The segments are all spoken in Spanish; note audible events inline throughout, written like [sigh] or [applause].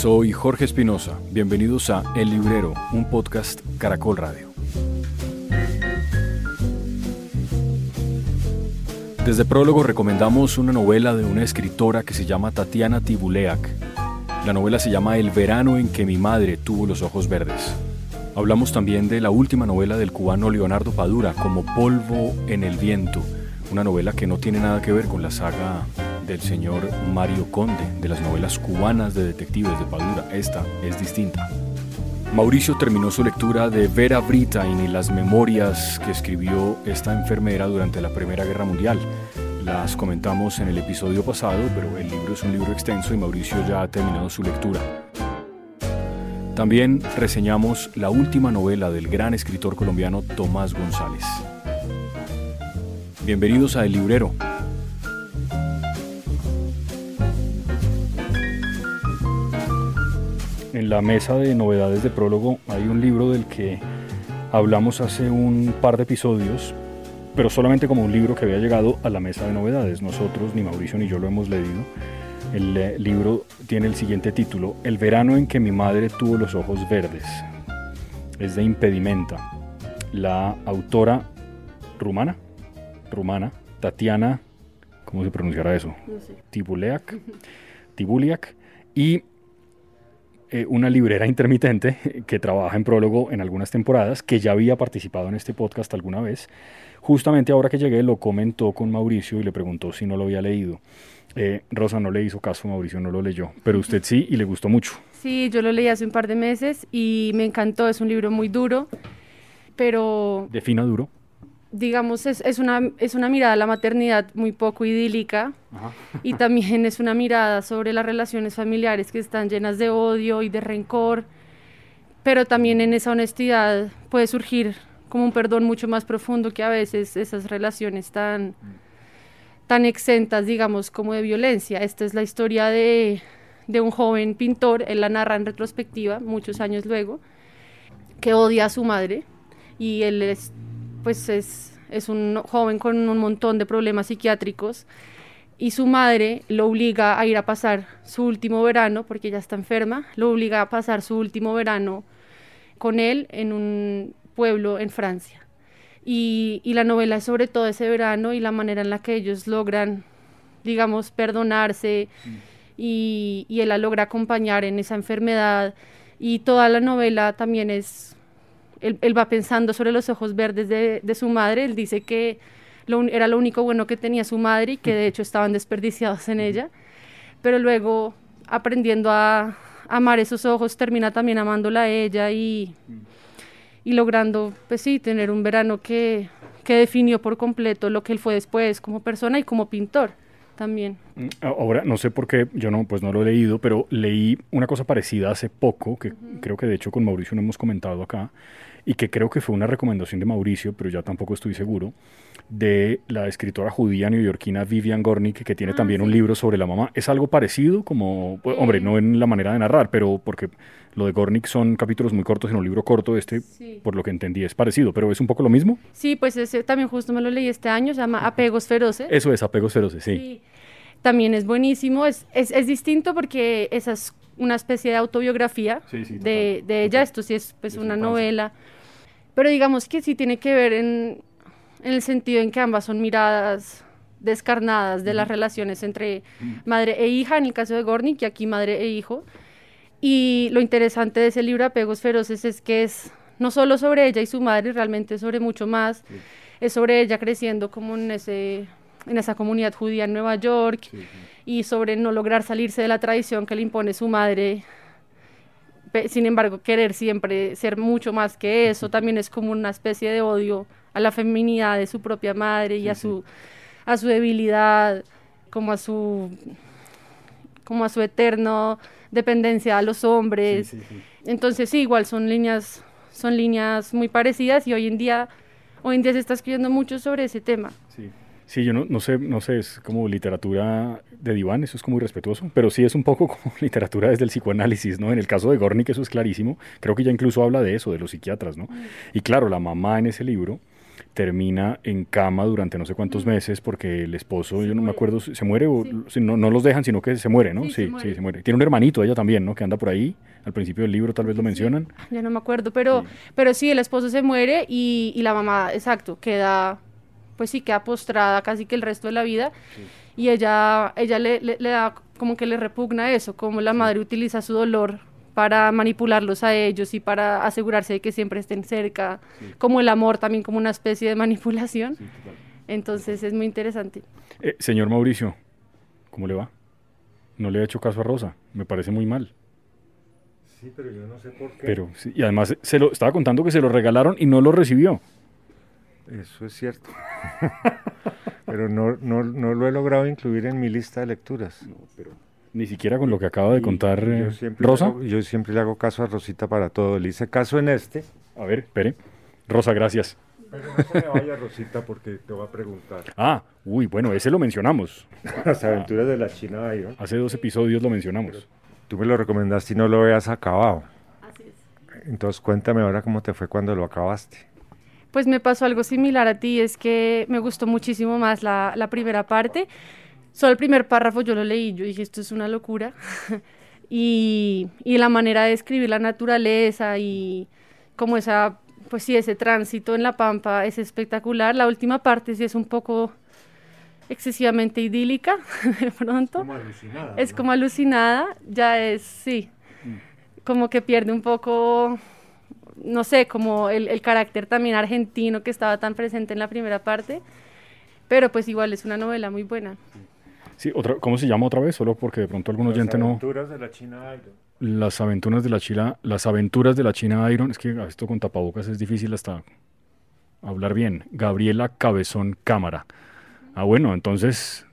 Soy Jorge Espinosa. Bienvenidos a El Librero, un podcast Caracol Radio. Desde Prólogo recomendamos una novela de una escritora que se llama Tatiana Tibuleak. La novela se llama El verano en que mi madre tuvo los ojos verdes. Hablamos también de la última novela del cubano Leonardo Padura, como Polvo en el viento, una novela que no tiene nada que ver con la saga del señor Mario Conde, de las novelas cubanas de detectives de Padura. Esta es distinta. Mauricio terminó su lectura de Vera Brittain y las memorias que escribió esta enfermera durante la Primera Guerra Mundial. Las comentamos en el episodio pasado, pero el libro es un libro extenso y Mauricio ya ha terminado su lectura. También reseñamos la última novela del gran escritor colombiano Tomás González. Bienvenidos a El Librero, la mesa de novedades de prólogo hay un libro del que hablamos hace un par de episodios, pero solamente como un libro que había llegado a la mesa de novedades. Nosotros, ni Mauricio ni yo lo hemos leído. El eh, libro tiene el siguiente título, El verano en que mi madre tuvo los ojos verdes. Es de Impedimenta. La autora rumana, rumana, Tatiana, ¿cómo se pronunciará eso? No sé. Tibuleak, Tibuliak, y eh, una librera intermitente que trabaja en prólogo en algunas temporadas, que ya había participado en este podcast alguna vez. Justamente ahora que llegué lo comentó con Mauricio y le preguntó si no lo había leído. Eh, Rosa no le hizo caso, Mauricio no lo leyó, pero [laughs] usted sí y le gustó mucho. Sí, yo lo leí hace un par de meses y me encantó, es un libro muy duro, pero Defina duro. Digamos es, es una, es una mirada a la maternidad muy poco idílica Ajá. y también es una mirada sobre las relaciones familiares que están llenas de odio y de rencor, pero también en esa honestidad puede surgir como un perdón mucho más profundo que a veces esas relaciones tan, tan exentas, digamos, como de violencia. Esta es la historia de, de un joven pintor, él la narra en retrospectiva, muchos años luego, que odia a su madre y él es, pues es, es un joven con un montón de problemas psiquiátricos y su madre lo obliga a ir a pasar su último verano, porque ella está enferma, lo obliga a pasar su último verano con él en un pueblo en Francia. Y, y la novela es sobre todo ese verano y la manera en la que ellos logran, digamos, perdonarse y, y él la logra acompañar en esa enfermedad. Y toda la novela también es, él, él va pensando sobre los ojos verdes de, de su madre, él dice que lo era lo único bueno que tenía su madre y que de hecho estaban desperdiciados en ella, pero luego aprendiendo a amar esos ojos termina también amándola a ella y, y logrando, pues sí, tener un verano que, que definió por completo lo que él fue después como persona y como pintor también. Mm, Ahora, no sé por qué, yo no, pues no lo he leído, pero leí una cosa parecida hace poco, que creo que de hecho con Mauricio no hemos comentado acá, y que creo que fue una recomendación de Mauricio, pero ya tampoco estoy seguro, de la escritora judía neoyorquina Vivian Gornick, que tiene Ah, también un libro sobre la mamá. ¿Es algo parecido? Como, pues, hombre, no en la manera de narrar, pero porque lo de Gornick son capítulos muy cortos en un libro corto, este, Sí. por lo que entendí, es parecido, pero es un poco lo mismo. Sí, pues ese también justo me lo leí este año, se llama Apegos Feroces. Eso es Apegos Feroces, sí. Sí, también es buenísimo. Es, es, es distinto porque esa es una especie de autobiografía Sí, sí, de, de ella. Esto sí es pues, De una novela. Pero digamos que sí tiene que ver en, en el sentido en que ambas son miradas descarnadas de las relaciones entre madre e hija, en el caso de Gornick, y aquí madre e hijo. Y lo interesante de ese libro, Apegos Feroces, es que es no solo sobre ella y su madre, realmente sobre mucho más. Es sobre ella creciendo como en, ese, en esa comunidad judía en Nueva York y sobre no lograr salirse de la tradición que le impone su madre. Sin embargo, querer siempre ser mucho más que eso también es como una especie de odio a la feminidad de su propia madre y Sí, a sí. su a su debilidad, como a su como a su eterno dependencia a los hombres. Sí. Entonces sí, igual son líneas, son líneas muy parecidas y hoy en día, hoy en día se está escribiendo mucho sobre ese tema. Sí. Sí, yo no, no sé, no sé, es como literatura de diván, eso es como irrespetuoso, pero sí es un poco [laughs] como literatura desde el psicoanálisis, ¿no? En el caso de Gornick eso es clarísimo, creo que ya incluso habla de eso, de los psiquiatras, ¿no? Y claro, la mamá en ese libro termina en cama durante no sé cuántos meses porque el esposo, yo no me acuerdo, se muere o no, no, los dejan, sino que se muere, ¿no? Sí, sí, se, muere. Tiene un hermanito ella también, ¿no? Que anda por ahí. Al principio del libro tal vez lo mencionan. Ya no me acuerdo, pero sí, pero sí el esposo se muere y, y la mamá, exacto, queda, pues sí, queda postrada casi que el resto de la vida. Y ella, ella le, le, le da como que le repugna eso, como la madre utiliza su dolor para manipularlos a ellos y para asegurarse de que siempre estén cerca, sí. como el amor también como una especie de manipulación. Sí, Entonces es muy interesante. Eh, señor Mauricio, ¿cómo le va? No le ha hecho caso a Rosa, me parece muy mal. Sí, pero yo no sé por qué. Pero, sí, y además se lo estaba contando que se lo regalaron y no lo recibió. Eso es cierto. [laughs] pero no, no, no lo he logrado incluir en mi lista de lecturas. No, pero ni siquiera con lo que acaba de contar eh, Rosa. Hago, yo siempre le hago caso a Rosita para todo. Le hice caso en este. A ver, espere. Rosa, gracias. Pero no se me vaya, Rosita, porque te voy a preguntar. Ah, uy, bueno, ese lo mencionamos. [laughs] Las aventuras de la China Iron. Hace dos episodios lo mencionamos. Pero tú me lo recomendaste y no lo habías acabado. Así es. Entonces cuéntame ahora cómo te fue cuando lo acabaste. Pues me pasó algo similar a ti, es que me gustó muchísimo más la, la primera parte. Solo el primer párrafo yo lo leí, yo dije, esto es una locura. [laughs] y, y, la manera de escribir la naturaleza y como esa, pues sí, ese tránsito en la pampa es espectacular. La última parte sí es un poco excesivamente idílica, [laughs] de pronto. Como alucinada. Es ¿no? como alucinada, ya es, sí, mm. como que pierde un poco, no sé, como el, el carácter también argentino que estaba tan presente en la primera parte. Pero pues igual es una novela muy buena. Sí, otra, ¿cómo se llama otra vez? Solo porque de pronto algún oyente no... Las aventuras de la China Iron. Las aventuras de la China, las aventuras de la China Iron. Es que esto con tapabocas es difícil hasta hablar bien. Gabriela Cabezón Cámara. Ah, bueno, entonces,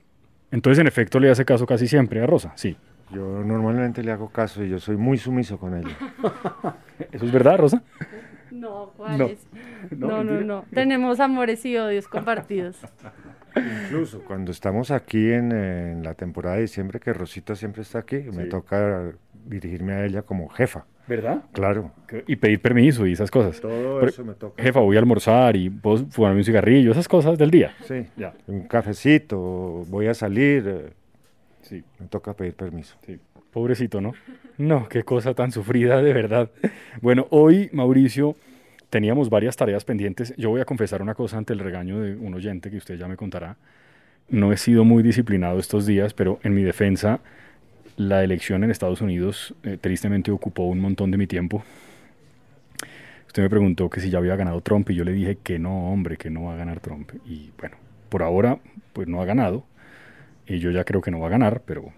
entonces en efecto le hace caso casi siempre a Rosa, sí. Yo normalmente le hago caso y yo soy muy sumiso con ella. [laughs] ¿Eso es verdad, Rosa? No, ¿cuáles? No, no, no, no, no. Tenemos amores y odios compartidos. Incluso cuando estamos aquí en, en, la temporada de diciembre, que Rosita siempre está aquí, sí. me toca dirigirme a ella como jefa. ¿Verdad? Claro. Y pedir permiso y esas cosas. Todo Pero, eso me toca. Jefa, voy a almorzar y puedo fumarme un cigarrillo, esas cosas del día. Sí, ya. Un cafecito, voy a salir. Sí. Me toca pedir permiso. Sí. Pobrecito, ¿no? No, qué cosa tan sufrida, de verdad. Bueno, hoy, Mauricio, teníamos varias tareas pendientes. Yo voy a confesar una cosa ante el regaño de un oyente que usted ya me contará. No he sido muy disciplinado estos días, pero en mi defensa, la elección en Estados Unidos eh, tristemente ocupó un montón de mi tiempo. Usted me preguntó que si ya había ganado Trump y yo le dije que no, hombre, que no va a ganar Trump. Y bueno, por ahora, pues no ha ganado. Y yo ya creo que no va a ganar, pero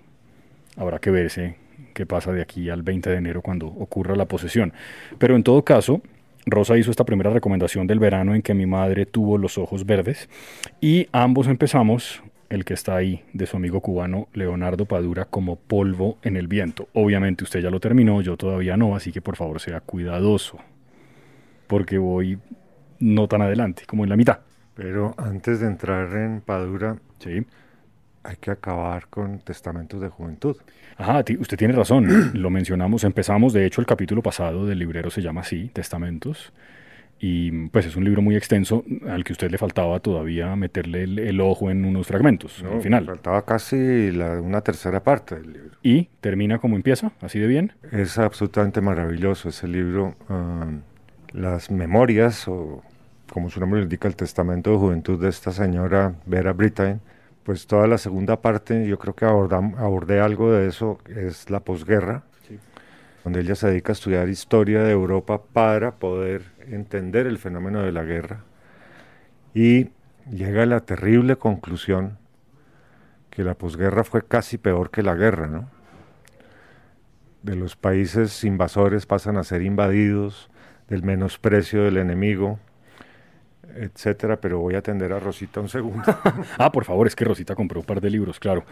habrá que verse qué pasa de aquí al 20 de enero cuando ocurra la posesión. Pero en todo caso, Rosa hizo esta primera recomendación del verano en que mi madre tuvo los ojos verdes y ambos empezamos, el que está ahí, de su amigo cubano Leonardo Padura, como polvo en el viento. Obviamente usted ya lo terminó, yo todavía no, así que por favor sea cuidadoso, porque voy no tan adelante, como en la mitad. Pero antes de entrar en Padura, sí. Hay que acabar con Testamentos de Juventud. Ajá, usted tiene razón, lo mencionamos, empezamos, de hecho el capítulo pasado del librero se llama así, Testamentos, y pues es un libro muy extenso al que usted le faltaba todavía meterle el, el ojo en unos fragmentos no, al final. Faltaba casi la, una tercera parte del libro. ¿Y termina como empieza? ¿Así de bien? Es absolutamente maravilloso ese libro. Uh, las memorias, o como su nombre lo indica, el testamento de juventud de esta señora Vera Brittain, pues toda la segunda parte, yo creo que abordam, abordé algo de eso, es la posguerra, sí. donde ella se dedica a estudiar historia de Europa para poder entender el fenómeno de la guerra y llega a la terrible conclusión que la posguerra fue casi peor que la guerra, ¿no? De los países invasores pasan a ser invadidos, del menosprecio del enemigo, etcétera, pero voy a atender a Rosita un segundo. [laughs] ah, por favor, es que Rosita compró un par de libros, claro.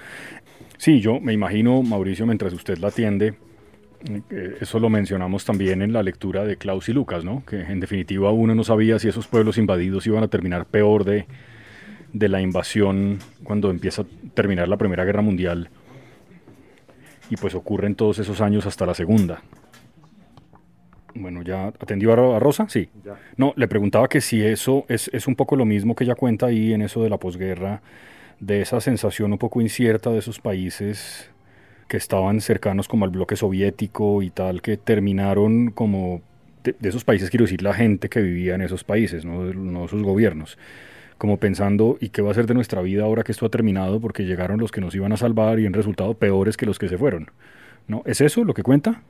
Sí, yo me imagino, Mauricio, mientras usted la atiende, eh, eso lo mencionamos también en la lectura de Klaus y Lucas, ¿no? Que en definitiva uno no sabía si esos pueblos invadidos iban a terminar peor de, de la invasión cuando empieza a terminar la Primera Guerra Mundial. Y pues ocurren todos esos años hasta la Segunda. Bueno, ¿ya atendió a, Rosa? Sí. No, le preguntaba que si eso es, es un poco lo mismo que ella cuenta ahí en eso de la posguerra, de esa sensación un poco incierta de esos países que estaban cercanos como al bloque soviético y tal, que terminaron como, de, esos países quiero decir la gente que vivía en esos países, no, no sus gobiernos, como pensando, ¿y qué va a ser de nuestra vida ahora que esto ha terminado? Porque llegaron los que nos iban a salvar y en resultado peores que los que se fueron. ¿No? ¿Es eso lo que cuenta?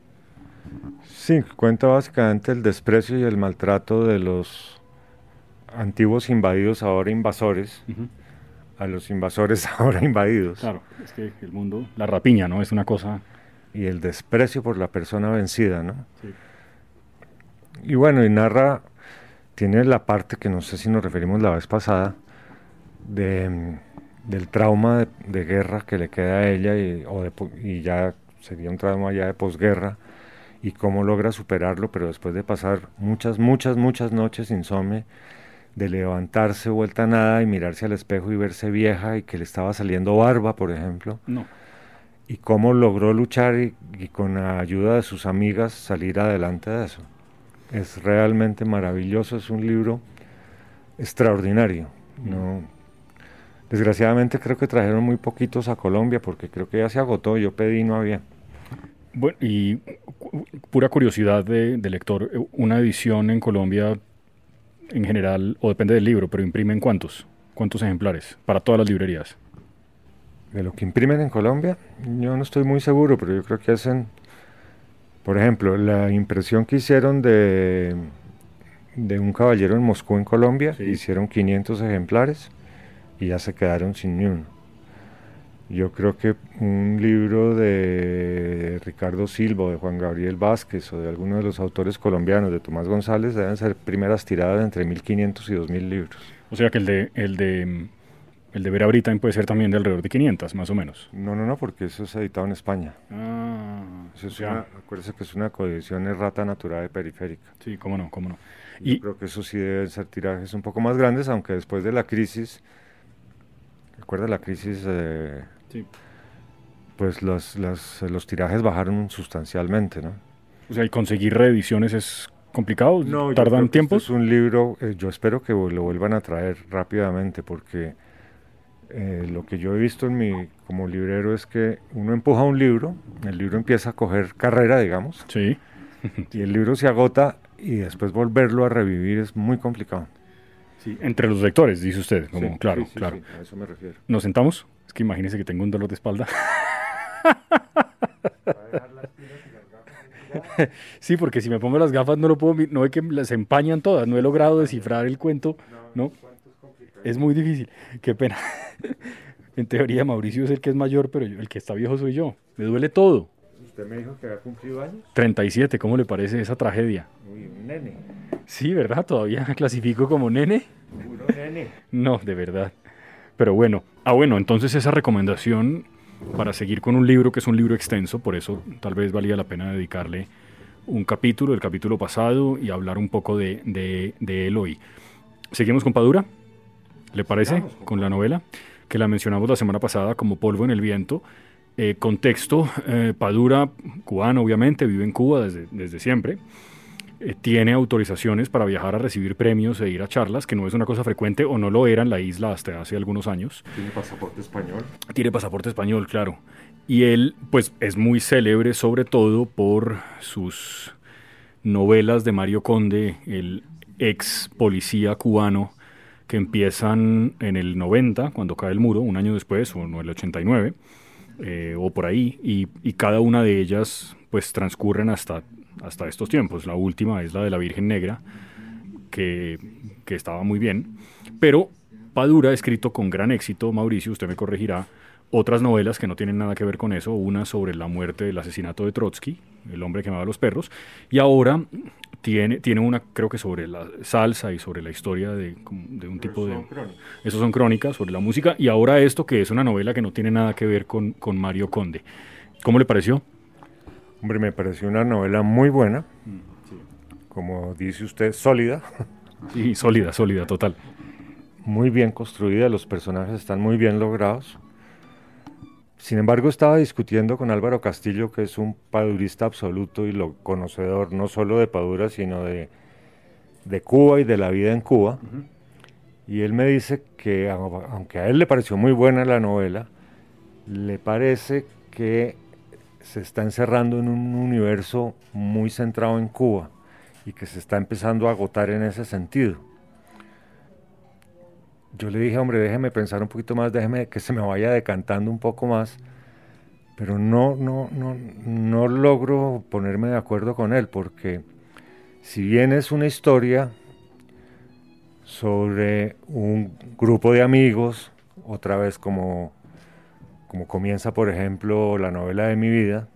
Sí, cuenta básicamente el desprecio y el maltrato de los antiguos invadidos, ahora invasores, a los invasores [laughs] ahora invadidos. Claro, es que el mundo, la rapiña, ¿no? Es una cosa... Y el desprecio por la persona vencida, ¿no? Sí. Y bueno, y narra, tiene la parte que no sé si nos referimos la vez pasada, de, del trauma de, guerra que le queda a ella y, o y ya sería un trauma ya de posguerra y cómo logra superarlo, pero después de pasar muchas, muchas, muchas noches insomne, de levantarse vuelta a nada y mirarse al espejo y verse vieja y que le estaba saliendo barba, por ejemplo. No. Y cómo logró luchar y, con la ayuda de sus amigas salir adelante de eso. Es realmente maravilloso, es un libro extraordinario. No, desgraciadamente creo que trajeron muy poquitos a Colombia porque creo que ya se agotó, yo pedí y no había. Bueno, y pura curiosidad de, lector, una edición en Colombia en general, o depende del libro, pero imprimen cuántos, cuántos ejemplares para todas las librerías. De lo que imprimen en Colombia, yo no estoy muy seguro, pero yo creo que hacen, por ejemplo, la impresión que hicieron de, de un caballero en Moscú en Colombia, hicieron 500 ejemplares y ya se quedaron sin ni uno. Yo creo que un libro de Ricardo Silva, de Juan Gabriel Vázquez o de alguno de los autores colombianos, de Tomás González, deben ser primeras tiradas entre 1500 y 2000 libros. O sea que el de, el de, el de Vera Britain puede ser también de alrededor de 500, más o menos. No, no, no, porque eso es editado en España. Ah, eso es una, acuérdese que es una coedición errata natural de periférica. Sí, cómo no, cómo no. Yo y creo que eso sí deben ser tirajes un poco más grandes, aunque después de la crisis, recuerda la crisis... Eh, pues los, los, tirajes bajaron sustancialmente, ¿no? O sea, y conseguir reediciones es complicado, no, tardan este tiempos. es un libro, eh, yo espero que lo vuelvan a traer rápidamente porque eh, lo que yo he visto en mi como librero es que uno empuja un libro, el libro empieza a coger carrera, digamos. Sí. [laughs] y el libro se agota y después volverlo a revivir es muy complicado. Sí, entre los lectores, dice usted, como claro, claro. a eso me refiero. ¿Nos sentamos? Es que imagínese que tengo un dolor de espalda. [laughs] sí, porque si me pongo las gafas no lo puedo, no ve que las empañan todas, no he logrado descifrar el cuento, ¿no? Es muy difícil, qué pena. [laughs] en teoría Mauricio es el que es mayor, pero el que está viejo soy yo. Me duele todo. ¿Usted me dijo que había cumplido años? 37, ¿cómo le parece esa tragedia? Uy, un nene. Sí, ¿verdad? Todavía [laughs] clasifico como nene. Puro nene. No, de verdad. Pero bueno, ah bueno, entonces esa recomendación para seguir con un libro que es un libro extenso, por eso tal vez valía la pena dedicarle un capítulo, el capítulo pasado, y hablar un poco de, de, él hoy. ¿Seguimos con Padura? ¿Le parece? Con la novela, que la mencionamos la semana pasada como Polvo en el Viento. Eh, contexto, eh, Padura, cubano obviamente, vive en Cuba desde, desde siempre. Eh, tiene autorizaciones para viajar a recibir premios e ir a charlas, que no es una cosa frecuente o no lo era en la isla hasta hace algunos años. ¿Tiene pasaporte español? Tiene pasaporte español, claro. Y él, pues, es muy célebre sobre todo por sus novelas de Mario Conde, el ex policía cubano, que empiezan en el 90, cuando cae el muro, un año después, o en el 89, eh, o por ahí, y, y cada una de ellas, pues, transcurren hasta hasta estos tiempos. La última es la de la Virgen Negra, que, que estaba muy bien. Pero Padura ha escrito con gran éxito, Mauricio, usted me corregirá, otras novelas que no tienen nada que ver con eso, una sobre la muerte, del asesinato de Trotsky, el hombre que amaba a los perros, y ahora tiene, tiene una, creo que sobre la salsa y sobre la historia de, de un tipo de... Esos son crónicas sobre la música, y ahora esto que es una novela que no tiene nada que ver con, con Mario Conde. ¿Cómo le pareció? Hombre, me pareció una novela muy buena, como dice usted, sólida. [laughs] Sí, sólida, sólida, total. Muy bien construida, los personajes están muy bien logrados. Sin embargo, estaba discutiendo con Álvaro Castillo, que es un padurista absoluto y lo conocedor no solo de Padura, sino de, de Cuba y de la vida en Cuba. Y él me dice que, aunque a él le pareció muy buena la novela, le parece que se está encerrando en un universo muy centrado en Cuba y que se está empezando a agotar en ese sentido. Yo le dije, hombre, déjeme pensar un poquito más, déjeme que se me vaya decantando un poco más, pero no, no, no, no logro ponerme de acuerdo con él, porque si bien es una historia sobre un grupo de amigos, otra vez como como comienza, por ejemplo, la novela de mi vida,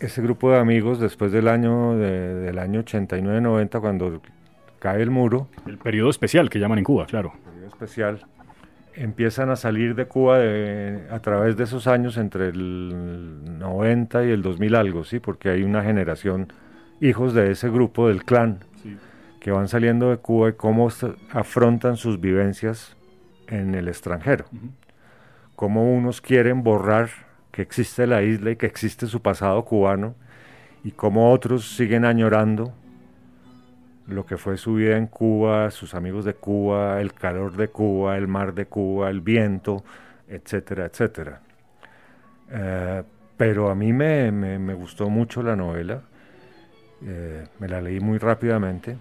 ese grupo de amigos, después del año, del año 89-90, cuando cae el muro... El periodo especial que llaman en Cuba, claro. El periodo especial. Empiezan a salir de Cuba a través de esos años entre el 90 y el 2000 algo, ¿sí? Porque hay una generación, hijos de ese grupo, del clan, que van saliendo de Cuba y cómo afrontan sus vivencias en el extranjero cómo unos quieren borrar que existe la isla y que existe su pasado cubano, y cómo otros siguen añorando lo que fue su vida en Cuba, sus amigos de Cuba, el calor de Cuba, el mar de Cuba, el viento, etcétera, etcétera. Eh, pero a mí me, gustó mucho la novela, eh, me la leí muy rápidamente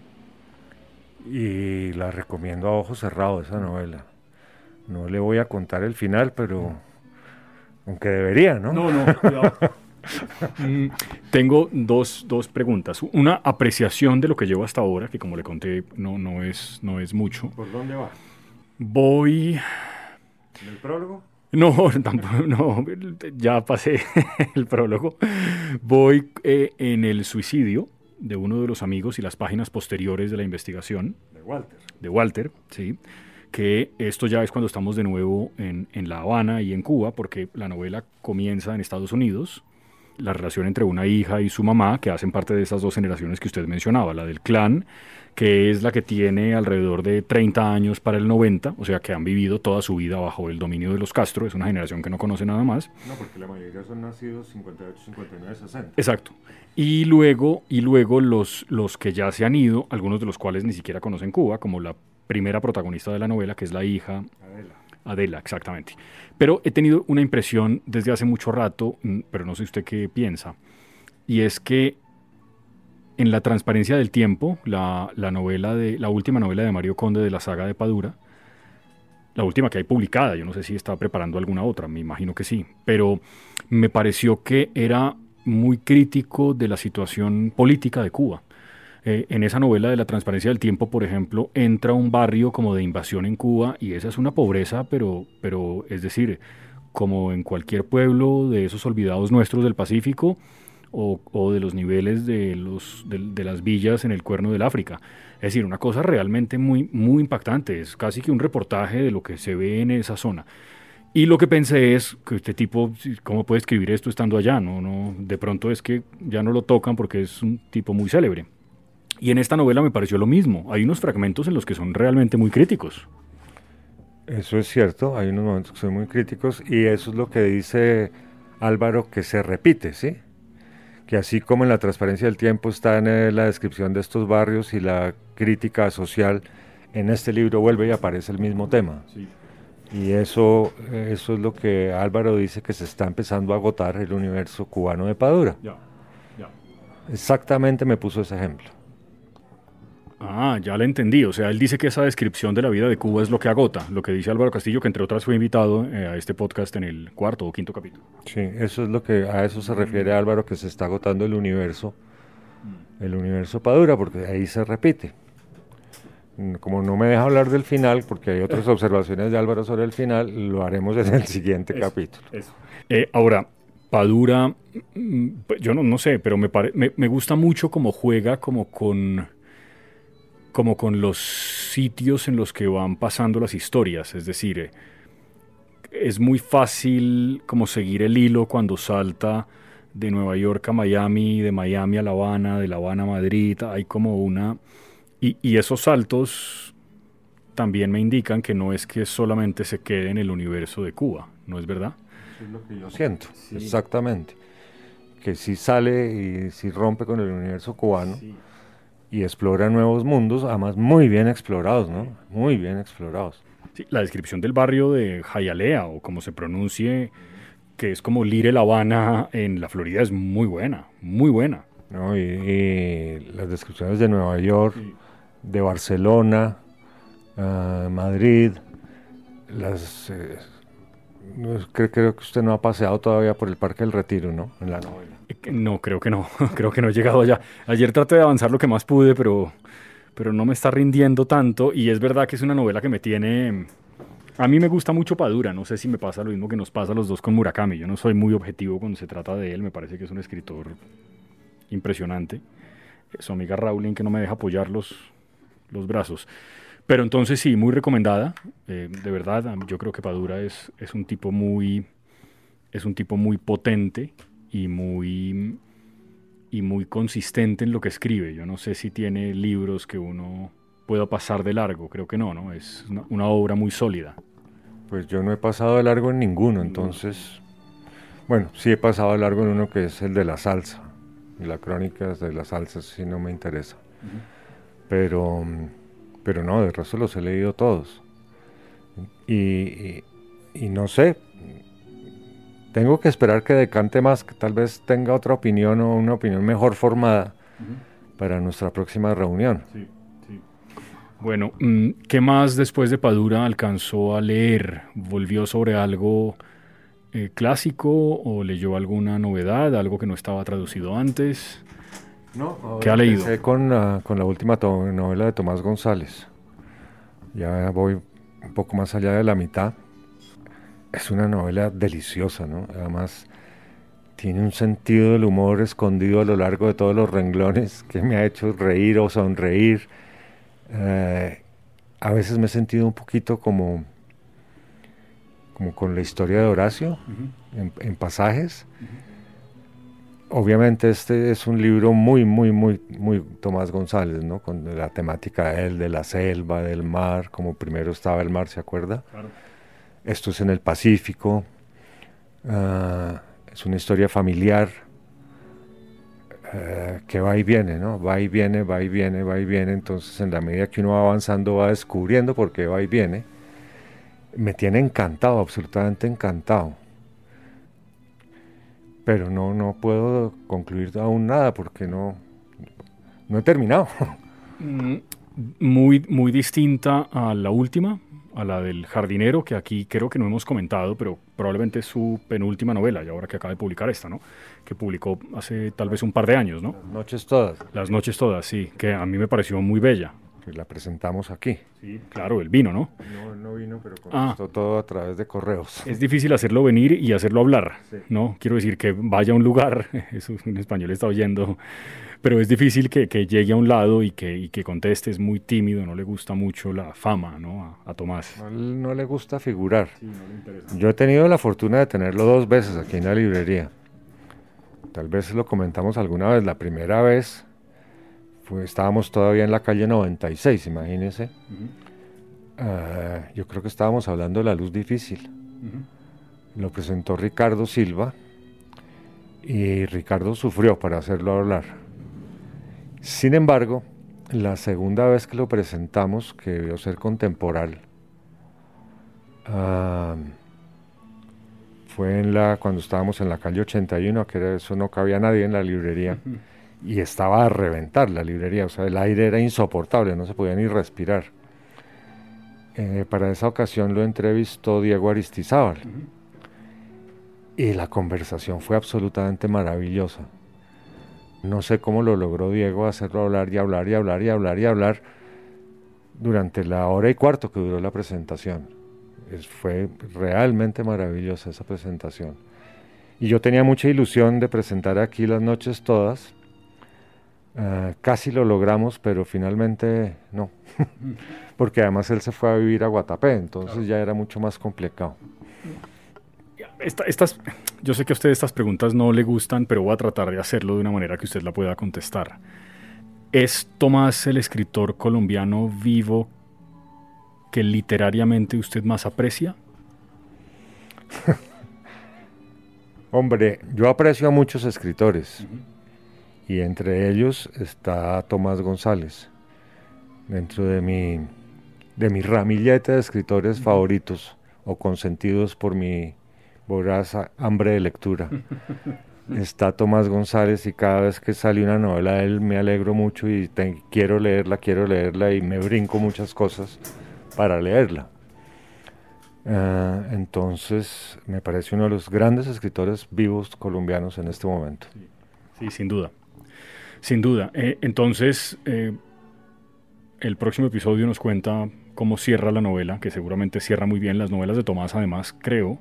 y la recomiendo a ojos cerrados esa novela. No le voy a contar el final, pero aunque debería, ¿no? No, no, [laughs] mm, tengo dos, dos, preguntas. Una apreciación de lo que llevo hasta ahora, que como le conté, no, no, es, no es mucho. ¿Por dónde va? Voy... ¿En el prólogo? No, [laughs] tampoco, no, ya pasé [laughs] el prólogo. Voy eh, en el suicidio de uno de los amigos y las páginas posteriores de la investigación. De Walter. De Walter, sí que esto ya es cuando estamos de nuevo en, La Habana y en Cuba, porque la novela comienza en Estados Unidos, la relación entre una hija y su mamá, que hacen parte de esas dos generaciones que usted mencionaba, la del clan, que es la que tiene alrededor de 30 años para el 90, o sea que han vivido toda su vida bajo el dominio de los Castro, es una generación que no conoce nada más. No, porque la mayoría son nacidos 58, 59, 60. Exacto. Y luego, y luego los, los que ya se han ido, algunos de los cuales ni siquiera conocen Cuba, como la primera protagonista de la novela, que es la hija. Adela. Adela, exactamente. Pero he tenido una impresión desde hace mucho rato, mm, pero no sé usted qué piensa, y es que en La transparencia del tiempo, la, novela de, la última novela de Mario Conde de la saga de Padura, la última que hay publicada, yo no sé si está preparando alguna otra, me imagino que sí, pero me pareció que era muy crítico de la situación política de Cuba eh, en esa novela de la transparencia del tiempo, por ejemplo, entra un barrio como de invasión en Cuba y esa es una pobreza, pero, pero es decir, como en cualquier pueblo de esos olvidados nuestros del Pacífico o, de los niveles de, los, de, las villas en el cuerno del África. Es decir, una cosa realmente muy, muy impactante, es casi que un reportaje de lo que se ve en esa zona. Y lo que pensé es que este tipo, ¿cómo puede escribir esto estando allá? No, no, de pronto es que ya no lo tocan porque es un tipo muy célebre. Y en esta novela me pareció lo mismo. Hay unos fragmentos en los que son realmente muy críticos. Eso es cierto, hay unos momentos que son muy críticos y eso es lo que dice Álvaro que se repite, ¿sí? Que así como en la transparencia del tiempo está en eh, la descripción de estos barrios y la crítica social, en este libro vuelve y aparece el mismo tema. Y eso, eso es lo que Álvaro dice que se está empezando a agotar el universo cubano de Padura. Ya, ya. Exactamente me puso ese ejemplo. Ah, ya le entendí. O sea, él dice que esa descripción de la vida de Cuba es lo que agota, lo que dice Álvaro Castillo, que entre otras fue invitado eh, a este podcast en el cuarto o quinto capítulo. Sí, eso es lo que a eso se refiere Álvaro, que se está agotando el universo, mm. el universo Padura, porque ahí se repite. Mm, como no me deja hablar del final, porque hay otras [laughs] observaciones de Álvaro sobre el final, lo haremos en el siguiente capítulo. Eh, ahora, Padura, mm, pues yo no, no sé, pero me, me, me gusta mucho cómo juega como con como con los sitios en los que van pasando las historias, es decir, es muy fácil como seguir el hilo cuando salta de Nueva York a Miami, de Miami a La Habana, de La Habana a Madrid, hay como una... Y, y esos saltos también me indican que no es que solamente se quede en el universo de Cuba, ¿no es verdad? Eso es lo que yo siento, exactamente. Que sí sale y sí rompe con el universo cubano y explora nuevos mundos, además muy bien explorados, ¿no? Muy bien explorados. Sí, la descripción del barrio de Hialeah, o como se pronuncie, que es como Lire La Habana en la Florida, es muy buena, muy buena. ¿no? Y, las descripciones de Nueva York, de Barcelona, uh, Madrid, las... Eh, creo, creo, que usted no ha paseado todavía por el Parque del Retiro, ¿no? En la novela. No, creo que no, [laughs] creo que no he llegado allá. Ayer traté de avanzar lo que más pude, pero, pero no me está rindiendo tanto y es verdad que es una novela que me tiene... A mí me gusta mucho Padura, no sé si me pasa lo mismo que nos pasa a los dos con Murakami. Yo no soy muy objetivo cuando se trata de él, me parece que es un escritor impresionante. Su amiga Rowling que no me deja apoyar los, los brazos. Pero entonces sí, muy recomendada. Eh, de verdad, yo creo que Padura es, es un tipo muy es un tipo muy potente y muy y muy consistente en lo que escribe. Yo no sé si tiene libros que uno pueda pasar de largo, creo que no, ¿no? Es una, obra muy sólida. Pues yo no he pasado de largo en ninguno, entonces, bueno, sí he pasado de largo en uno que es el de la salsa. Y la crónica de la salsa sí no me interesa. Pero pero no, de resto los he leído todos. Y, no sé, tengo que esperar que decante más, que tal vez tenga otra opinión o una opinión mejor formada para nuestra próxima reunión. Bueno, mm, ¿qué más después de Padura alcanzó a leer? ¿Volvió sobre algo eh, clásico o leyó alguna novedad, algo que no estaba traducido antes? No, ¿Qué ha leído? Empecé con, con la última novela de Tomás González. Ya voy un poco más allá de la mitad. Es una novela deliciosa, ¿no? Además, tiene un sentido del humor escondido a lo largo de todos los renglones que me ha hecho reír o sonreír. Eh, a veces me he sentido un poquito como, como con la historia de Horacio, en, pasajes. Obviamente este es un libro muy, muy, muy, muy Tomás González, ¿no? Con la temática de él, de la selva, del mar, como primero estaba el mar, ¿se acuerda? Esto es en el Pacífico, ah, es una historia familiar eh, que va y viene, ¿no? Va y viene, va y viene, va y viene, entonces en la medida que uno va avanzando va descubriendo por qué va y viene. Me tiene encantado, absolutamente encantado pero no, no puedo concluir aún nada porque no, no he terminado. [laughs] Mm, muy, muy distinta a la última, a la del jardinero, que aquí creo que no hemos comentado, pero probablemente es su penúltima novela, y ahora que acaba de publicar esta, ¿no? Que publicó hace tal vez un par de años, ¿no? Las noches todas. Las noches todas, sí, que a mí me pareció muy bella la presentamos aquí. Sí, claro, el vino, ¿no? No, no vino, pero ah. todo a través de correos. Es difícil hacerlo venir y hacerlo hablar, ¿no? Quiero decir que vaya a un lugar, [laughs] eso en español está oyendo, pero es difícil que, llegue a un lado y que, que conteste, es muy tímido, no le gusta mucho la fama, ¿no? A, Tomás. No, le gusta figurar. Yo he tenido la fortuna de tenerlo dos veces aquí en la librería. Tal vez lo comentamos alguna vez. La primera vez estábamos todavía en la calle 96, imagínense. Ah, yo creo que estábamos hablando de la luz difícil. Lo presentó Ricardo Silva y Ricardo sufrió para hacerlo hablar. Sin embargo, la segunda vez que lo presentamos, que debió ser contemporáneo, ah, fue en la, cuando estábamos en la calle 81, que eso no cabía nadie en la librería y estaba a reventar la librería, o sea, el aire era insoportable, no se podía ni respirar. Eh, para esa ocasión lo entrevistó Diego Aristizábal y la conversación fue absolutamente maravillosa. No sé cómo lo logró Diego hacerlo hablar y hablar y hablar y hablar y hablar durante la hora y cuarto que duró la presentación. fue realmente maravillosa esa presentación. Y yo tenía mucha ilusión de presentar aquí las noches todas Ah, casi lo logramos, pero finalmente no, [laughs] porque además él se fue a vivir a Guatapé, entonces ya era mucho más complicado. estas, yo sé que a usted estas preguntas no le gustan, pero voy a tratar de hacerlo de una manera que usted la pueda contestar. ¿Es Tomás el escritor colombiano vivo que literariamente usted más aprecia? [laughs] Hombre, yo aprecio a muchos escritores y entre ellos está Tomás González, dentro de mi, de mi ramillete de escritores favoritos o consentidos por mi voraz hambre de lectura. está Tomás González y cada vez que sale una novela él me alegro mucho y quiero leerla, quiero leerla y me brinco muchas cosas para leerla. Eh, entonces, me parece uno de los grandes escritores vivos colombianos en este momento. Sí, sin duda. Sin duda. Eh, entonces, eh, el próximo episodio nos cuenta cómo cierra la novela, que seguramente cierra muy bien las novelas de Tomás, además, creo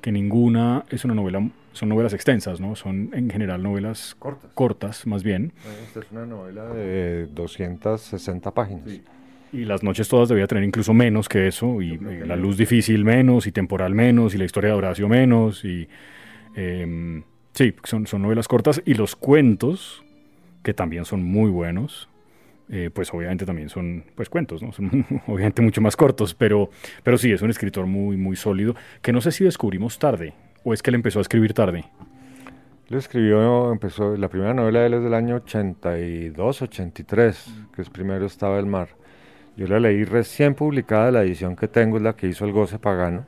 que ninguna es una novela, son novelas extensas, ¿no? Son en general novelas cortas, cortas más bien. Esta es una novela de 260 páginas. Sí. Y las noches todas debía tener incluso menos que eso, y, la luz difícil menos, y temporal menos, y la historia de Horacio menos, y em, sí, son, son novelas cortas, y los cuentos, que también son muy buenos, eh, pues obviamente también son pues cuentos, ¿no? Son [laughs] obviamente mucho más cortos, pero, pero sí, es un escritor muy, muy sólido, que no sé si descubrimos tarde, o es que él empezó a escribir tarde. Lo escribió, empezó, la primera novela de él es del año 82, 83, que es Primero estaba el mar. Yo la leí recién publicada, la edición que tengo es la que hizo El Goce Pagano.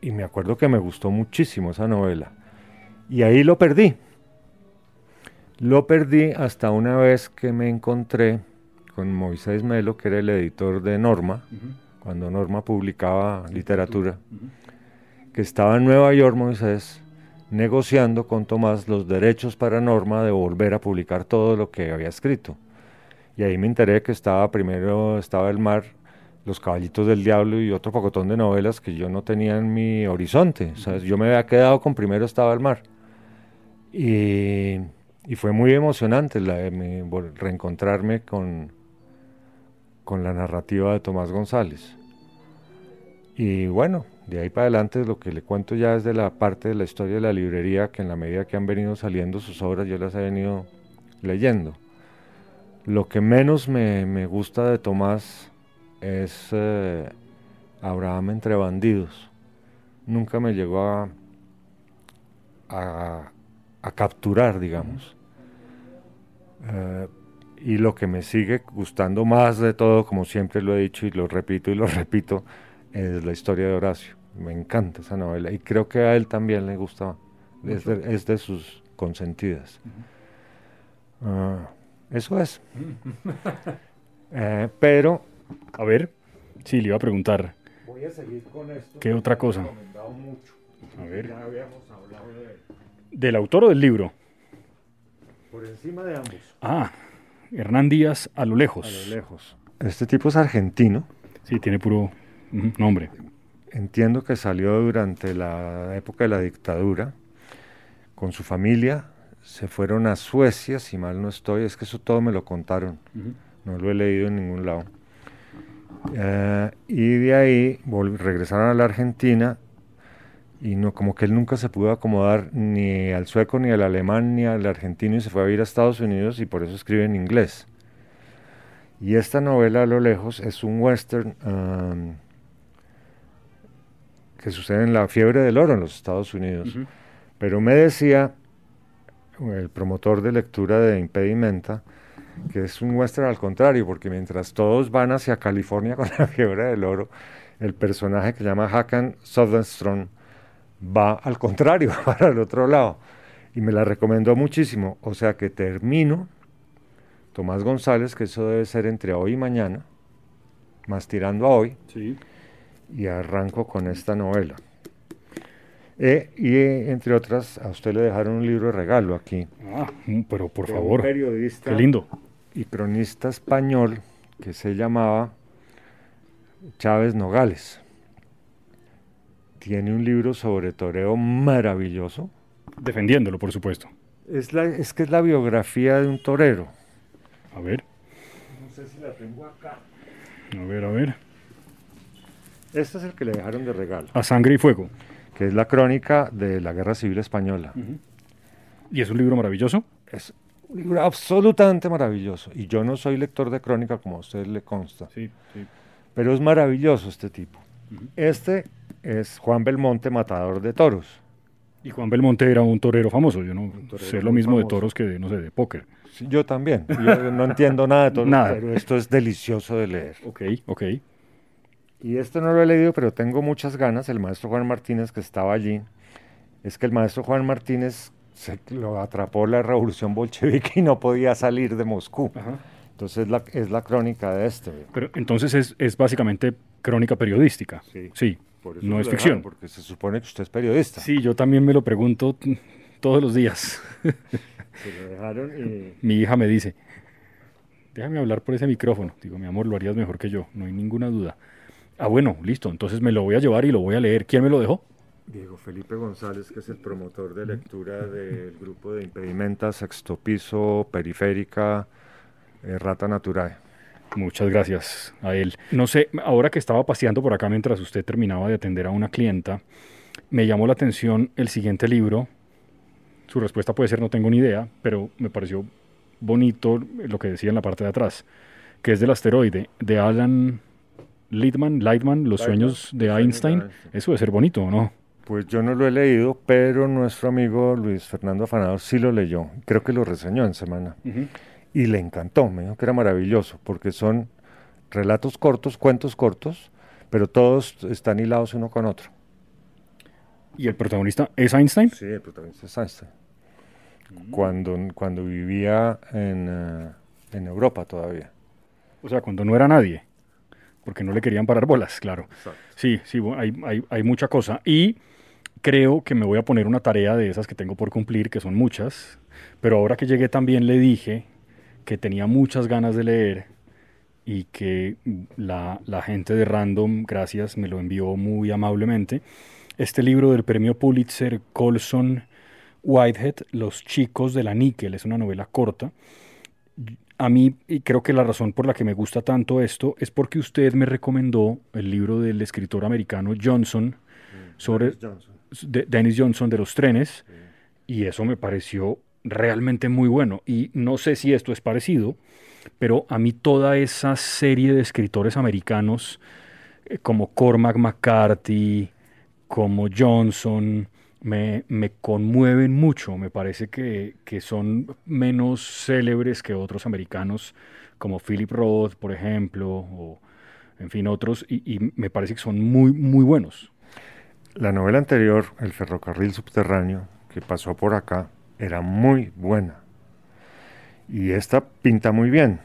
Y me acuerdo que me gustó muchísimo esa novela. Y ahí lo perdí. Lo perdí hasta una vez que me encontré con Moisés Melo, que era el editor de Norma, cuando Norma publicaba literatura, que estaba en Nueva York, Moisés, negociando con Tomás los derechos para Norma de volver a publicar todo lo que había escrito. Y ahí me enteré que estaba primero, estaba el mar, Los Caballitos del Diablo y otro pocotón de novelas que yo no tenía en mi horizonte. yo me había quedado con primero estaba el mar. Y, y fue muy emocionante reencontrarme con, con la narrativa de Tomás González. Y bueno, de ahí para adelante lo que le cuento ya es de la parte de la historia de la librería, que en la medida que han venido saliendo sus obras yo las he venido leyendo. Lo que menos me, gusta de Tomás es eh, Abraham entre bandidos. Nunca me llegó a, a, capturar, digamos. Eh, y lo que me sigue gustando más de todo, como siempre lo he dicho y lo repito y lo [laughs] repito, es la historia de Horacio. Me encanta esa novela y creo que a él también le gusta, es de, sus consentidas. Eso es. [laughs] Eh, pero. A ver, sí, le iba a preguntar. Voy a seguir con esto. ¿Qué otra cosa? A ver. Ya habíamos hablado de... ¿Del autor o del libro? Por encima de ambos. Ah, Hernán Díaz a lo lejos. A lo lejos. Este tipo es argentino. Sí, tiene puro nombre. Entiendo que salió durante la época de la dictadura con su familia se fueron a Suecia, si mal no estoy, es que eso todo me lo contaron, no lo he leído en ningún lado. Eh, y de ahí regresaron a la Argentina y no, como que él nunca se pudo acomodar ni al sueco, ni al alemán, ni al argentino y se fue a vivir a Estados Unidos y por eso escribe en inglés. Y esta novela a lo lejos es un western um, que sucede en la fiebre del oro en los Estados Unidos. Pero me decía el promotor de lectura de Impedimenta, que es un western al contrario, porque mientras todos van hacia California [laughs] con la fiebre del oro, el personaje que se llama Hakan Southernstrom va al contrario, [laughs] para el otro lado. Y me la recomendó muchísimo. O sea que termino, Tomás González, que eso debe ser entre hoy y mañana, más tirando a hoy, y arranco con esta novela. Eh, y entre otras, a usted le dejaron un libro de regalo aquí. Ah, mm, pero por favor. Un periodista. Qué lindo. Y cronista español que se llamaba Chávez Nogales. Tiene un libro sobre toreo maravilloso. Defendiéndolo, por supuesto. Es, la, es que es la biografía de un torero. A ver. No sé si la tengo acá. A ver, a ver. Este es el que le dejaron de regalo. A sangre y fuego que es la crónica de la Guerra Civil Española. ¿Y es un libro maravilloso? Es un libro absolutamente maravilloso. Y yo no soy lector de crónica como a usted le consta. Sí, sí. Pero es maravilloso este tipo. Este es Juan Belmonte, matador de toros. Y Juan Belmonte era un torero famoso. Yo no sé lo mismo de toros que de, no sé, de póker. Sí, yo también. [laughs] Yo no entiendo nada de toros, Nada. pero esto es delicioso de leer. Ok, ok. Y este no lo he leído, pero tengo muchas ganas. El maestro Juan Martínez, que estaba allí, es que el maestro Juan Martínez se lo atrapó la revolución bolchevique y no podía salir de Moscú. Ajá. Entonces la, es la crónica de este. Pero entonces es, es básicamente crónica periodística. Sí. Sí, Por eso no es dejaron, ficción. Porque se supone que usted es periodista. Sí, yo también me lo pregunto todos los días. Se lo dejaron y... Mi hija me dice, déjame hablar por ese micrófono. Digo, mi amor, lo harías mejor que yo, no hay ninguna duda. Ah, bueno, listo, entonces me lo voy a llevar y lo voy a leer. ¿Quién me lo dejó? Diego Felipe González, que es el promotor de lectura del grupo de impedimenta, sexto piso, periférica, eh, rata naturae. Muchas gracias a él. No sé, ahora que estaba paseando por acá mientras usted terminaba de atender a una clienta, me llamó la atención el siguiente libro. Su respuesta puede ser no tengo ni idea, pero me pareció bonito lo que decía en la parte de atrás, que es del asteroide, de Alan Littman, Lightman, Los Lightman, sueños de Los sueños de Einstein. Eso debe ser bonito, ¿o no? Pues yo no lo he leído, pero nuestro amigo Luis Fernando Afanador sí lo leyó. Creo que lo reseñó en semana. Y le encantó, me dijo que era maravilloso, porque son relatos cortos, cuentos cortos, pero todos están hilados uno con otro. ¿Y el protagonista es Einstein? Sí, el protagonista es Einstein. Cuando, cuando vivía en, eh, en Europa todavía. O sea, cuando no era nadie, porque no le querían parar bolas, claro. Exacto. Sí, sí, hay, hay, hay mucha cosa. Y creo que me voy a poner una tarea de esas que tengo por cumplir, que son muchas. Pero ahora que llegué también le dije que tenía muchas ganas de leer y que la, la gente de Random, gracias, me lo envió muy amablemente. Este libro del premio Pulitzer Colson Whitehead, Los chicos de la níquel, es una novela corta. A mí, y creo que la razón por la que me gusta tanto esto es porque usted me recomendó el libro del escritor americano Johnson sobre Dennis Johnson. de Dennis Johnson de los trenes y eso me pareció realmente muy bueno y no sé si esto es parecido, pero a mí toda esa serie de escritores americanos eh, como Cormac McCarthy, como Johnson, me, me conmueven mucho. Me parece que, que son menos célebres que otros americanos, como Philip Roth, por ejemplo, o en fin, otros, y, y me parece que son muy, muy buenos. La novela anterior, El ferrocarril subterráneo, que pasó por acá, era muy buena. Y esta pinta muy bien,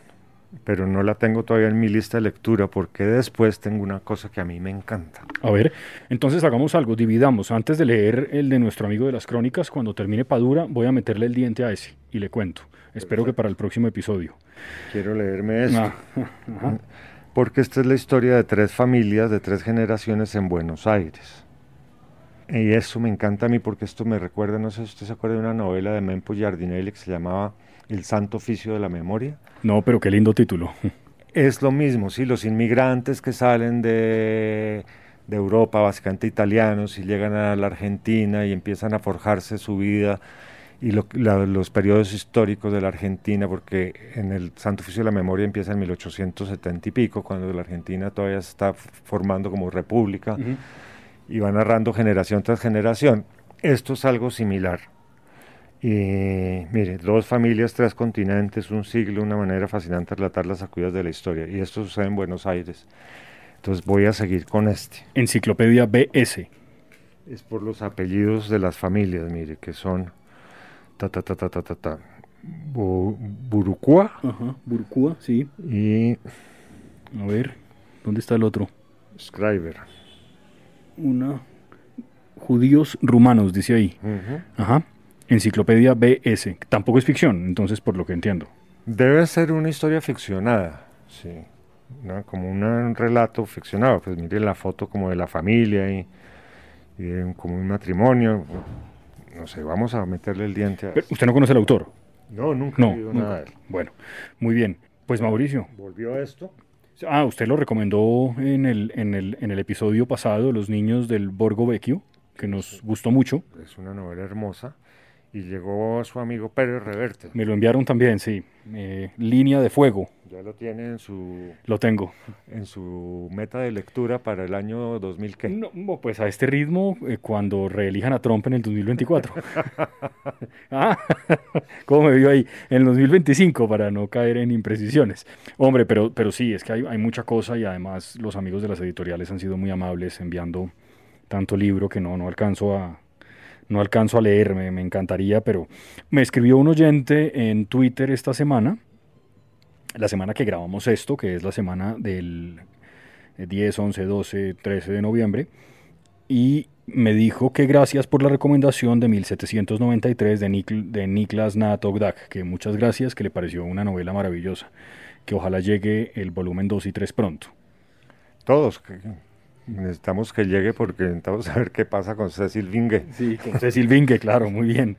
pero no la tengo todavía en mi lista de lectura porque después tengo una cosa que a mí me encanta. A ver, entonces hagamos algo, dividamos. Antes de leer el de nuestro amigo de las crónicas, cuando termine Padura, voy a meterle el diente a ese y le cuento. Espero que para el próximo episodio. Quiero leerme esto. Ah. [laughs] Porque esta es la historia de tres familias, de tres generaciones en Buenos Aires. Y eso me encanta a mí porque esto me recuerda, no sé si usted se acuerda de una novela de Mempo Giardinelli que se llamaba El Santo Oficio de la Memoria. No, pero qué lindo título. Es lo mismo, sí, los inmigrantes que salen de, de Europa, básicamente italianos, y llegan a la Argentina y empiezan a forjarse su vida, y lo- la- los periodos históricos de la Argentina, porque en el Santo Oficio de la Memoria empieza en 1870 y pico, cuando la Argentina todavía se está formando como república, Ujú. Y va narrando generación tras generación. Esto es algo similar. Y mire, dos familias, tres continentes, un siglo, una manera fascinante de relatar las sacudidas de la historia. Y esto sucede en Buenos Aires. Entonces voy a seguir con este. Enciclopedia BS. Es por los apellidos de las familias, mire, que son ta ta ta ta ta ta ta. Bu- Burucua Ajá, Burcúa, sí. y A ver, ¿dónde está el otro? Scriber. Una. Judíos rumanos, dice ahí. Ajá. Enciclopedia BS. Tampoco es ficción, entonces, por lo que entiendo. Debe ser una historia ficcionada, sí, ¿no? como un relato ficcionado. Pues mire la foto como de la familia y, como un matrimonio. No sé, vamos a meterle el diente a Pero. ¿Usted no conoce al autor? No, nunca No. he nunca. nada de él. Bueno, muy bien. Pues Mauricio. Volvió a esto. Ah, usted lo recomendó en el, en el, en el episodio pasado, Los niños del Borgo Vecchio, que nos gustó mucho. Es una novela hermosa. Y llegó a su amigo Pérez Reverte. Me lo enviaron también, sí. Eh, línea de fuego. Ya lo tiene en su... Lo tengo. En su meta de lectura para el año 2000, ¿qué? No, pues a este ritmo, eh, cuando reelijan a Trump en el 2024. [laughs] ah, ¿cómo me vio ahí? En el 2025, para no caer en imprecisiones. Hombre, pero, pero sí, es que hay, hay mucha cosa y además los amigos de las editoriales han sido muy amables enviando tanto libro que no, no alcanzo a, no alcanzo a leer, me, encantaría, pero me escribió un oyente en Twitter esta semana, la semana que grabamos esto, que es la semana del 10, 11, 12, 13 de noviembre, y me dijo que gracias por la recomendación de 1793 de, de Niklas Natogdak, que muchas gracias, que le pareció una novela maravillosa, que ojalá llegue el volumen 2 y 3 pronto. Todos, Necesitamos que llegue porque necesitamos saber qué pasa con Cecil Vinge. Sí, con Cecil Vinge, claro, muy bien.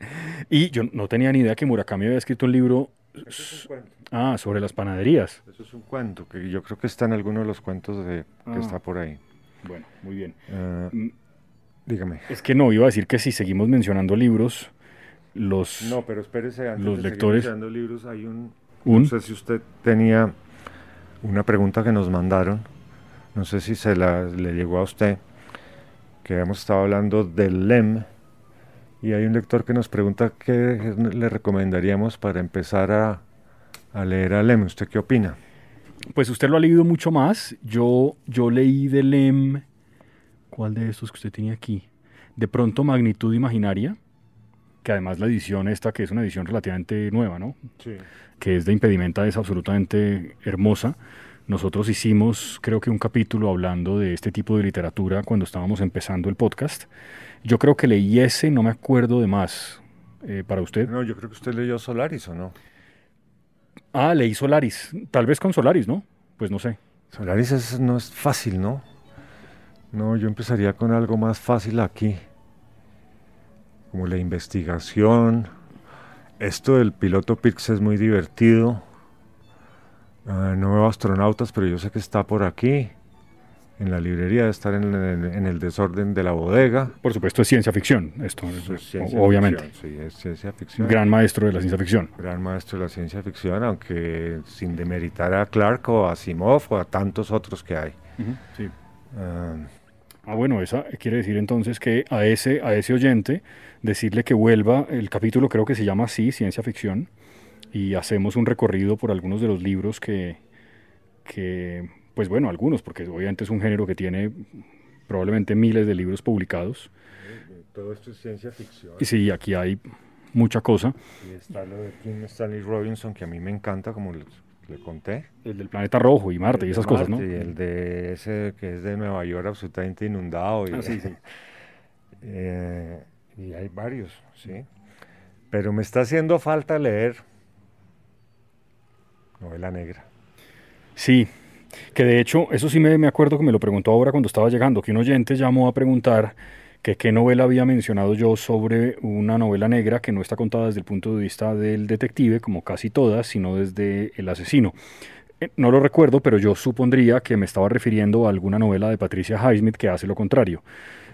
Y yo no tenía ni idea que Murakami había escrito un libro ah, sobre las panaderías. Eso es un cuento que yo creo que está en alguno de los cuentos de, que ah. está por ahí. Bueno, muy bien. Ah, mm, dígame. Es que no, iba a decir que si seguimos mencionando libros, los, no, pero espérese, antes los de lectores... mencionando libros, hay un, ¿Un? No sé si usted tenía una pregunta que nos mandaron no sé si se la, le llegó a usted, que hemos estado hablando del LEM, y hay un lector que nos pregunta qué le recomendaríamos para empezar a, a leer a LEM. ¿Usted qué opina? Pues usted lo ha leído mucho más. Yo, yo leí de LEM, ¿cuál de estos que usted tiene aquí? De pronto Magnitud Imaginaria, que además la edición esta, que es una edición relativamente nueva, ¿no? Sí. Que es de impedimenta, es absolutamente hermosa. Nosotros hicimos, creo que un capítulo hablando de este tipo de literatura cuando estábamos empezando el podcast. Yo creo que leí ese, no me acuerdo de más. Eh, ¿Para usted? No, yo creo que usted leyó Solaris, ¿o no? Ah, leí Solaris. Tal vez con Solaris, ¿no? Pues no sé. Solaris no es fácil, ¿no? No, yo empezaría con algo más fácil aquí. Como la investigación. Esto del piloto Pix es muy divertido. Ah, no veo astronautas, pero yo sé que está por aquí. En la librería de estar en, el desorden de la bodega. Por supuesto, es ciencia ficción, esto, obviamente. sí, es ciencia ficción. Gran maestro de la ciencia ficción. Gran maestro de la ciencia ficción, aunque sin demeritar a Clark o a Asimov o a tantos otros que hay. sí. Ah, ah, bueno, esa quiere decir entonces que a ese, a ese oyente decirle que vuelva, el capítulo creo que se llama así, ciencia ficción, y hacemos un recorrido por algunos de los libros que, que, pues bueno, algunos, porque obviamente es un género que tiene probablemente miles de libros publicados. Todo esto es ciencia ficción. Y sí, aquí hay mucha cosa. Y está lo de Kim Stanley Robinson, que a mí me encanta, como le conté. El del planeta rojo y Marte y esas cosas, ¿no? Y el de ese que es de Nueva York absolutamente inundado. Y, ah, sí, sí. [laughs] Eh, y hay varios, sí. Pero me está haciendo falta leer novela negra. Sí, que de hecho, eso sí me, me, acuerdo que me lo preguntó ahora cuando estaba llegando, que un oyente llamó a preguntar que qué novela había mencionado yo sobre una novela negra que no está contada desde el punto de vista del detective, como casi todas, sino desde el asesino. Eh, no lo recuerdo, pero yo supondría que me estaba refiriendo a alguna novela de Patricia Highsmith que hace lo contrario.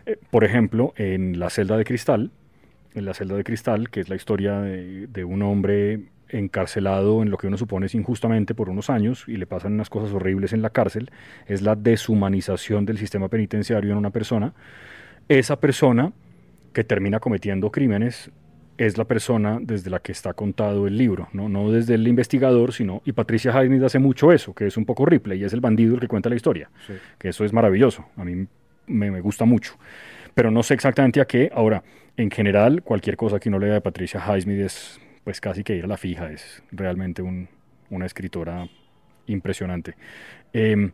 Eh, por ejemplo, en La celda de cristal, en La celda de cristal, que es la historia de, de un hombre encarcelado en lo que uno supone es injustamente por unos años y le pasan unas cosas horribles en la cárcel, es la deshumanización del sistema penitenciario en una persona. Esa persona que termina cometiendo crímenes es la persona desde la que está contado el libro, no, no desde el investigador, sino, y Patricia Highsmith hace mucho eso, que es un poco Ripley, y es el bandido el que cuenta la historia, que eso es maravilloso, a mí me, me, gusta mucho, pero no sé exactamente a qué, ahora, en general, cualquier cosa que uno lea de Patricia Highsmith es pues casi que ir a la fija, es realmente una escritora impresionante. Em,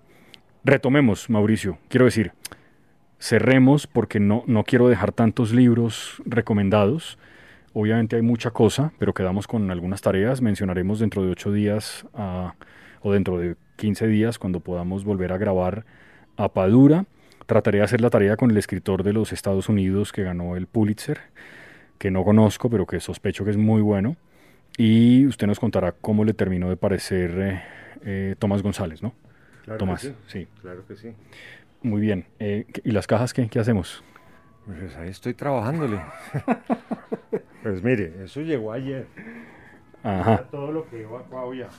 retomemos, Mauricio, quiero decir, cerremos porque no, no quiero dejar tantos libros recomendados. Obviamente hay mucha cosa, pero quedamos con algunas tareas. Mencionaremos dentro de ocho días o dentro de 15 días cuando podamos volver a grabar a Padura. Trataré de hacer la tarea con el escritor de los Estados Unidos que ganó el Pulitzer que no conozco, pero que sospecho que es muy bueno. Y usted nos contará cómo le terminó de parecer eh, eh, Tomás González, ¿no? Claro Tomás, que sí. Claro que sí. Muy bien. Eh, ¿Y las cajas qué, qué hacemos? Pues ahí estoy trabajándole. [laughs] Pues mire, eso llegó ayer. Ajá. Todo lo que evacuado ya.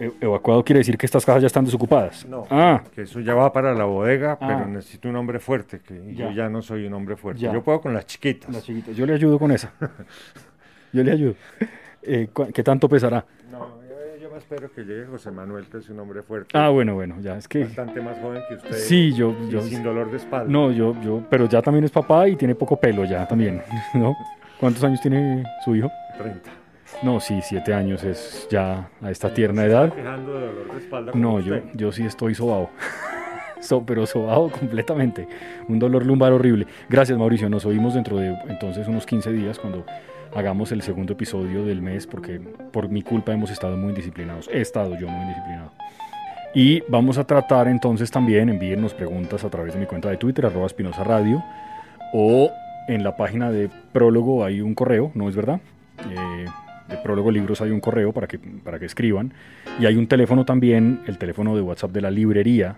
E- Evacuado quiere decir que estas cajas ya están desocupadas. No, Ah, que eso ya va para la bodega, Ah. pero necesito un hombre fuerte, que Ya. yo ya no soy un hombre fuerte. Ya. Yo puedo con las chiquitas. la chiquita. Yo le ayudo con esa. [laughs] Yo le ayudo. Eh, ¿Qué tanto pesará? No, yo, yo me espero que llegue José Manuel, que es un hombre fuerte. Ah, bueno, bueno, ya es que... Bastante más joven que usted. Sí, yo... yo sin dolor de espalda. no, yo, yo... Pero ya también es papá y tiene poco pelo ya también, [laughs] ¿no? ¿Cuántos años tiene su hijo? 30. No, sí, siete años es ya a esta tierna edad. De dolor de espalda. No, yo, yo sí estoy sobado. [laughs] So- pero sobado completamente. Un dolor lumbar horrible. Gracias, Mauricio. Nos oímos dentro de entonces unos 15 días cuando hagamos el segundo episodio del mes, porque por mi culpa hemos estado muy indisciplinados. He estado yo muy indisciplinado. Y vamos a tratar entonces también, envíennos preguntas a través de mi cuenta de Twitter, arroba Espinosa Radio, o en la página de Prólogo hay un correo, ¿no es verdad? Eh, de Prólogo Libros hay un correo para que, para que escriban. Y hay un teléfono también, el teléfono de WhatsApp de la librería,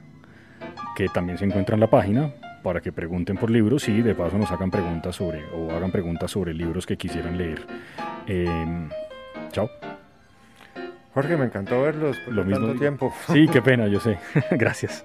que también se encuentra en la página, para que pregunten por libros y de paso nos hagan preguntas sobre, o hagan preguntas sobre libros que quisieran leer. Eh, chao. Jorge, me encantó verlos por Lo mismo tanto digo. tiempo. Sí, qué [laughs] pena, yo sé. [laughs] Gracias.